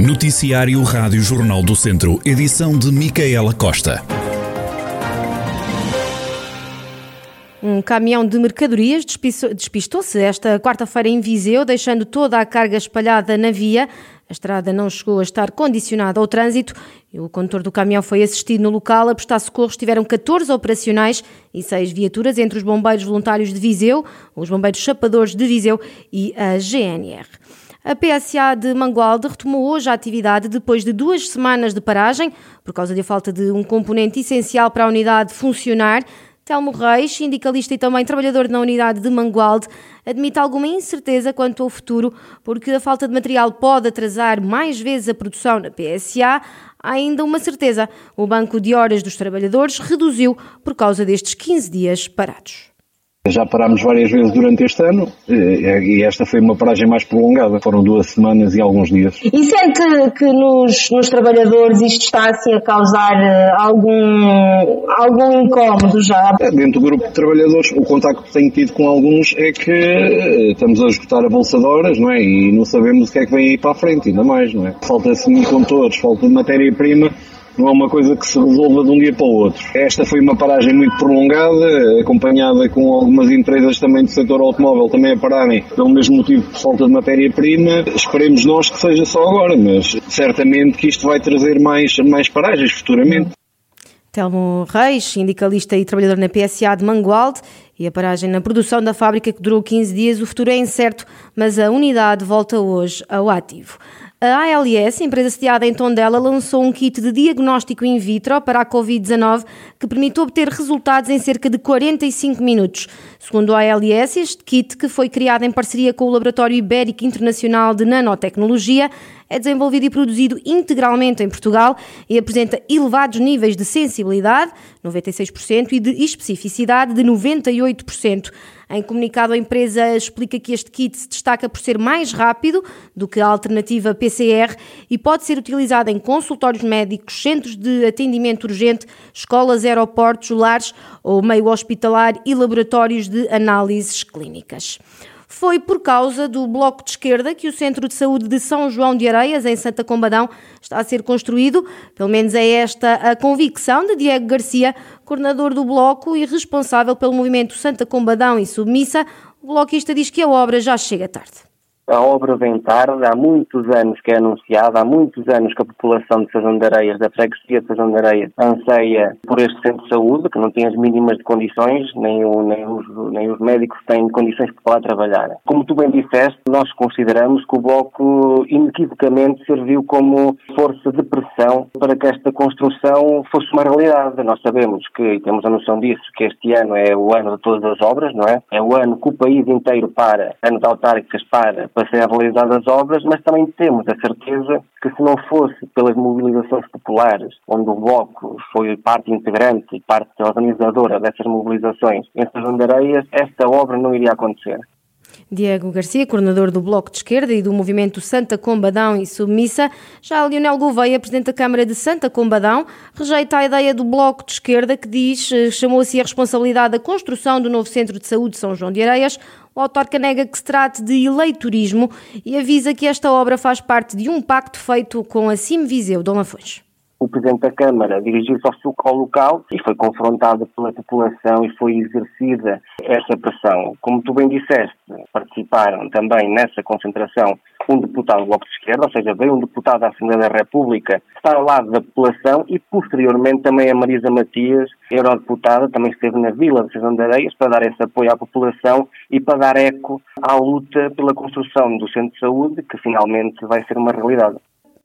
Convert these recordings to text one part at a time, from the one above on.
Noticiário Rádio Jornal do Centro, edição de Micaela Costa. Um caminhão de mercadorias despistou-se esta quarta-feira em Viseu, deixando toda a carga espalhada na via. A estrada não chegou a estar condicionada ao trânsito e o condutor do caminhão foi assistido no local. A prestar socorros tiveram 14 operacionais e 6 viaturas entre os bombeiros voluntários de Viseu, os bombeiros chapadores de Viseu e a GNR. A PSA de Mangualde retomou hoje a atividade depois de duas semanas de paragem, por causa da falta de um componente essencial para a unidade funcionar. Telmo Reis, sindicalista e também trabalhador na unidade de Mangualde, admite alguma incerteza quanto ao futuro, porque a falta de material pode atrasar mais vezes a produção na PSA. Há ainda uma certeza: o banco de horas dos trabalhadores reduziu por causa destes 15 dias parados. Já parámos várias vezes durante este ano e esta foi uma paragem mais prolongada. Foram duas semanas e alguns dias. E sente que nos, nos trabalhadores isto está assim a causar eh, algum, algum incómodo já? É, dentro do grupo de trabalhadores, o contacto que tenho tido com alguns é que eh, estamos a esgotar a bolsa de horas, não é? E não sabemos o que é que vem aí para a frente, ainda mais, não é? Falta semicondutores, falta de matéria-prima não é uma coisa que se resolva de um dia para o outro. Esta foi uma paragem muito prolongada, acompanhada com algumas empresas também do setor automóvel também a pararem pelo mesmo motivo de falta de matéria-prima. Esperemos nós que seja só agora, mas certamente que isto vai trazer mais, mais paragens futuramente. Telmo Reis, sindicalista e trabalhador na PSA de Mangualde, e a paragem na produção da fábrica que durou 15 dias, o futuro é incerto, mas a unidade volta hoje ao ativo. A ALS, empresa sediada em Tondela, lançou um kit de diagnóstico in vitro para a Covid-19 que permite obter resultados em cerca de 45 minutos. Segundo a ALS, este kit, que foi criado em parceria com o Laboratório Ibérico Internacional de Nanotecnologia, é desenvolvido e produzido integralmente em Portugal e apresenta elevados níveis de sensibilidade, 96%, e de especificidade, de 98%. Em comunicado, a empresa explica que este kit se destaca por ser mais rápido do que a alternativa PCR e pode ser utilizado em consultórios médicos, centros de atendimento urgente, escolas, aeroportos, lares ou meio hospitalar e laboratórios de análises clínicas. Foi por causa do bloco de esquerda que o Centro de Saúde de São João de Areias, em Santa Combadão, está a ser construído. Pelo menos é esta a convicção de Diego Garcia, coordenador do bloco e responsável pelo movimento Santa Combadão e Submissa. O bloquista diz que a obra já chega tarde a obra vem tarde, há muitos anos que é anunciada, há muitos anos que a população de Sazão de Areias, da freguesia de Sazão de Areias, anseia por este centro de saúde, que não tem as mínimas de condições, nem, o, nem, os, nem os médicos têm condições para lá trabalhar. Como tu bem disseste, nós consideramos que o Bloco inequivocamente serviu como força de pressão para que esta construção fosse uma realidade. Nós sabemos que, e temos a noção disso, que este ano é o ano de todas as obras, não é? É o ano que o país inteiro para, ano de autárquicas para, para serem realizadas as obras, mas também temos a certeza que se não fosse pelas mobilizações populares, onde o Bloco foi parte integrante e parte organizadora dessas mobilizações em Areias, esta obra não iria acontecer. Diego Garcia, coordenador do Bloco de Esquerda e do movimento Santa Combadão e Submissa. Já Leonel Gouveia, presidente da Câmara de Santa Combadão, rejeita a ideia do Bloco de Esquerda que diz, eh, chamou-se a responsabilidade da construção do novo Centro de Saúde de São João de Areias. O autarca nega que se trate de eleitorismo e avisa que esta obra faz parte de um pacto feito com a CIM Viseu Dom Lafões o Presidente da Câmara dirigiu-se ao local e foi confrontado pela população e foi exercida essa pressão. Como tu bem disseste, participaram também nessa concentração um deputado do Bloco de Esquerda, ou seja, veio um deputado da Assembleia da República estar ao lado da população e, posteriormente, também a Marisa Matias, eurodeputada, também esteve na Vila de São de Areias para dar esse apoio à população e para dar eco à luta pela construção do Centro de Saúde, que finalmente vai ser uma realidade.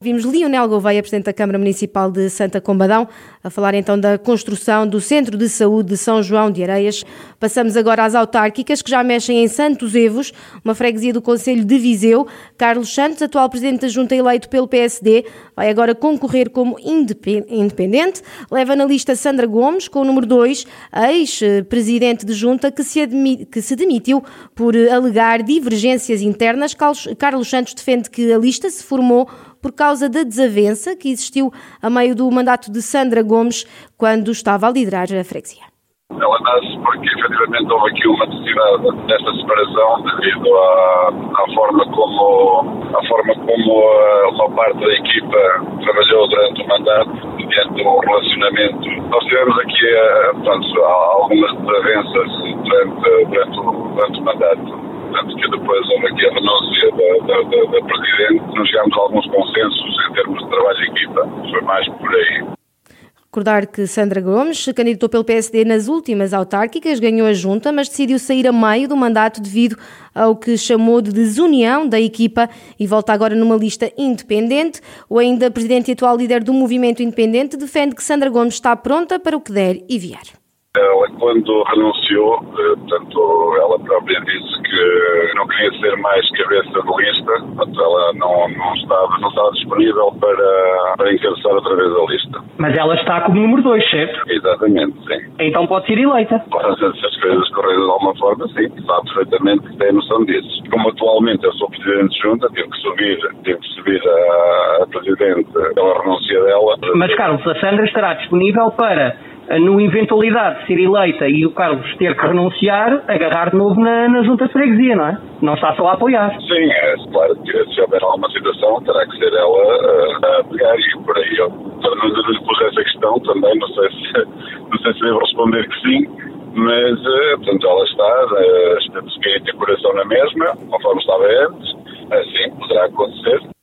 Vimos Lionel Gouveia, Presidente da Câmara Municipal de Santa Combadão, a falar então da construção do Centro de Saúde de São João de Areias. Passamos agora às autárquicas, que já mexem em Santos Evos, uma freguesia do Conselho de Viseu. Carlos Santos, atual Presidente da Junta eleito pelo PSD, vai agora concorrer como independente. Leva na lista Sandra Gomes, com o número 2, ex-Presidente de Junta, que se, que se demitiu por alegar divergências internas. Carlos Santos defende que a lista se formou por causa da desavença que existiu a meio do mandato de Sandra Gomes quando estava a liderar a freguesia. Ela nasce porque efetivamente houve aqui uma necessidade desta separação devido à, à forma como a forma como a, parte da equipa trabalhou durante o mandato, mediante o relacionamento. Nós tivemos aqui eh, portanto, algumas desavenças durante, durante, durante o mandato tanto que depois houve aqui a renúncia da, da, da, da Presidente, não chegámos a alguns consensos em termos de trabalho de equipa, foi mais por aí. Recordar que Sandra Gomes se candidatou pelo PSD nas últimas autárquicas, ganhou a junta, mas decidiu sair a meio do mandato devido ao que chamou de desunião da equipa e volta agora numa lista independente. O ainda presidente e atual líder do movimento independente defende que Sandra Gomes está pronta para o que der e vier. Ela, quando renunciou, eh, portanto, ela própria disse que não queria ser mais cabeça de lista, portanto, ela não, não, estava, não estava disponível para, para encabeçar outra vez a lista. Mas ela está como número 2, certo? Exatamente, sim. Então pode ser eleita. Se as coisas correrem de alguma forma, sim, sabe perfeitamente que tem noção disso. Como atualmente eu sou Presidente de Junta, tive que subir, tive que subir a, a Presidente pela renúncia dela. Mas, Carlos, a Sandra estará disponível para no eventualidade de ser eleita e o Carlos ter que renunciar, agarrar de novo na, na junta de freguesia, não é? Não está só a apoiar. Sim, é claro que se houver alguma situação terá que ser ela uh, a pegar e por aí eu não lhe pus essa questão também, não sei se não sei se devo responder que sim, mas uh, portanto ela está, está de coração na mesma, conforme estava antes, assim poderá acontecer.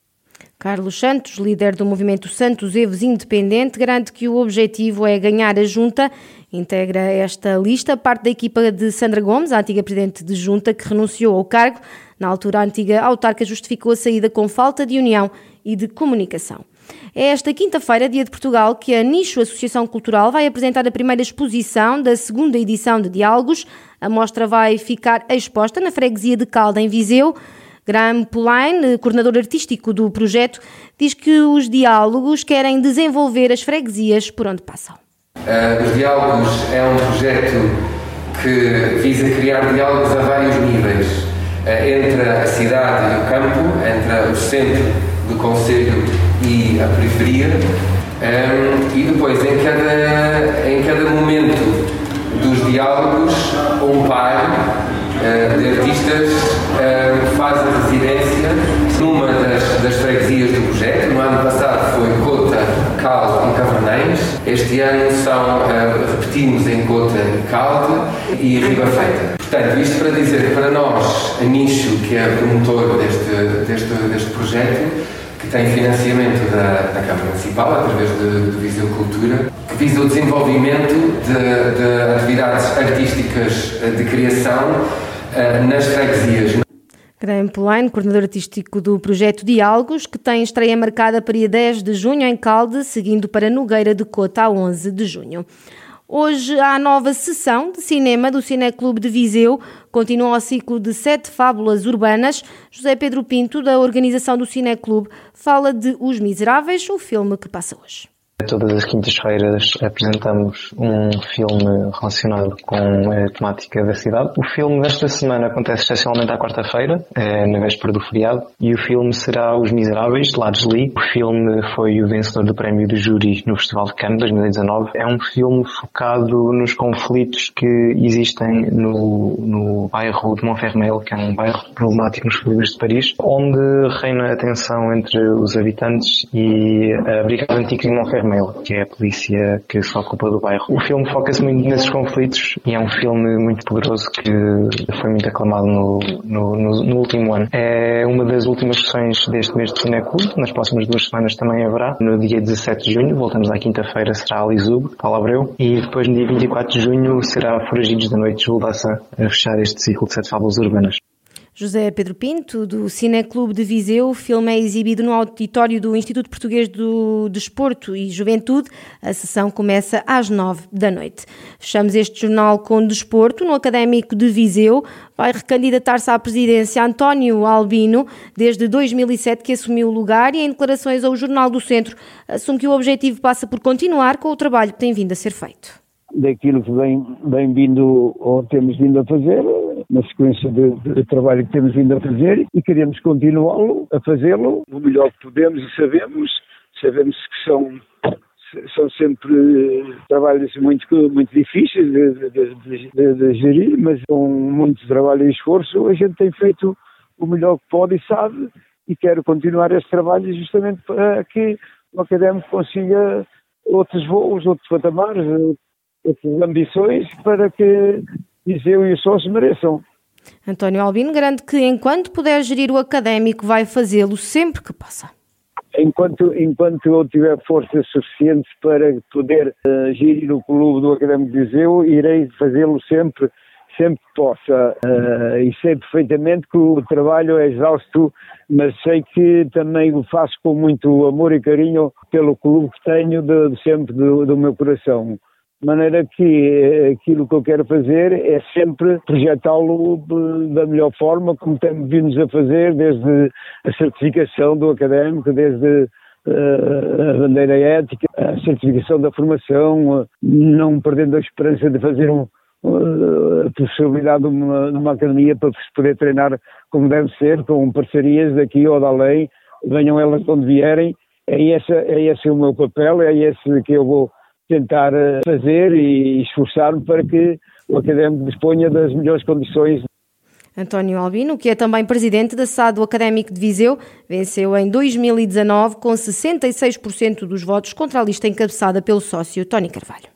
Carlos Santos, líder do movimento Santos Evos Independente, garante que o objetivo é ganhar a junta. Integra esta lista parte da equipa de Sandra Gomes, a antiga presidente de junta, que renunciou ao cargo. Na altura, a antiga autarca justificou a saída com falta de união e de comunicação. É esta quinta-feira, dia de Portugal, que a Nicho Associação Cultural vai apresentar a primeira exposição da segunda edição de Diálogos. A mostra vai ficar exposta na freguesia de Calda, em Viseu. Graham Pulain, coordenador artístico do projeto, diz que os diálogos querem desenvolver as freguesias por onde passam. Uh, os diálogos é um projeto que visa criar diálogos a vários níveis, uh, entre a cidade e o campo, entre o centro do Conselho e a periferia, eh, e depois em cada, em cada momento dos diálogos, um par de artistas uh, faz a residência numa das, das freguesias do projeto. No ano passado foi Cota, Calde e Cavanães. Este ano são, uh, repetimos em Cota Calde e Riba Feita. Portanto, isto para dizer que para nós, a Nicho, que é promotor deste, deste, deste projeto, que tem financiamento da, da Câmara Municipal, através de Viseu Cultura, que visa o desenvolvimento de, de atividades artísticas de criação eh, nas freguesias. Graham Polaine, coordenador artístico do projeto Diálogos, que tem estreia marcada para dia 10 de junho em Calde, seguindo para Nogueira de Cota a 11 de junho. Hoje há nova sessão de cinema do Cineclube de Viseu. Continua o ciclo de sete fábulas urbanas. José Pedro Pinto, da organização do Cineclube, fala de Os Miseráveis, o filme que passa hoje. Todas as quintas-feiras apresentamos um filme relacionado com a temática da cidade. O filme desta semana acontece excepcionalmente à quarta-feira, é na véspera do feriado, e o filme será Os Miseráveis, de Lades Lee. O filme foi o vencedor do prémio do júri no Festival de Cannes 2019. É um filme focado nos conflitos que existem no, no bairro de Montfermeil, que é um bairro problemático nos subúrbios de Paris, onde reina a tensão entre os habitantes e a Brigada Antiga de Montfermeil que é a polícia que se ocupa do bairro. O filme foca-se muito nesses conflitos e é um filme muito poderoso que foi muito aclamado no, no, no, no último ano. É uma das últimas sessões deste mês de Cineclube, nas próximas duas semanas também haverá. No dia 17 de junho, voltamos à quinta-feira, será Alisub, Paulo Abreu, e depois no dia 24 de junho será Foragidos da Noite, Júlio a fechar este ciclo de sete fábulas urbanas. José Pedro Pinto, do Cineclube de Viseu. O filme é exibido no auditório do Instituto Português do Desporto e Juventude. A sessão começa às nove da noite. Fechamos este jornal com desporto. No Académico de Viseu vai recandidatar-se à presidência António Albino, desde 2007 que assumiu o lugar e em declarações ao Jornal do Centro assume que o objetivo passa por continuar com o trabalho que tem vindo a ser feito daquilo que vem, vem vindo ou temos vindo a fazer, na sequência de, de trabalho que temos vindo a fazer e queremos continuá-lo, a fazê-lo o melhor que podemos e sabemos. Sabemos que são são sempre trabalhos muito, muito difíceis de, de, de, de, gerir, mas com muito trabalho e esforço a gente tem feito o melhor que pode e sabe e quero continuar esse trabalho justamente para que o académico consiga outros voos, outros patamares, outras ambições para que Viseu e sócios mereçam. António Albino garante que enquanto puder gerir o académico vai fazê-lo sempre que possa. Enquanto, enquanto eu tiver forças suficientes para poder uh, gerir o clube do Académico de Viseu, irei fazê-lo sempre, sempre que possa. Uh, e sei perfeitamente que o trabalho é exausto, mas sei que também o faço com muito amor e carinho pelo clube que tenho de, de sempre do, do meu coração. De maneira que eh, aquilo que eu quero fazer é sempre projetá-lo da melhor forma, como temos vindo a fazer, desde a certificação do académico, desde uh, a bandeira ética, a certificação da formação, não perdendo a esperança de fazer um, a possibilidade de uma, de uma, academia para se poder treinar como deve ser, com parcerias daqui ou da lei, venham elas de onde vierem. É esse, é esse o meu papel, é esse que eu vou tentar eh, fazer e esforçar-me para que o académico disponha das melhores condições. António Albino, que é também presidente da SAD Académico de Viseu, venceu em 2019 com 66% dos votos contra a lista encabeçada pelo sócio Tony Carvalho.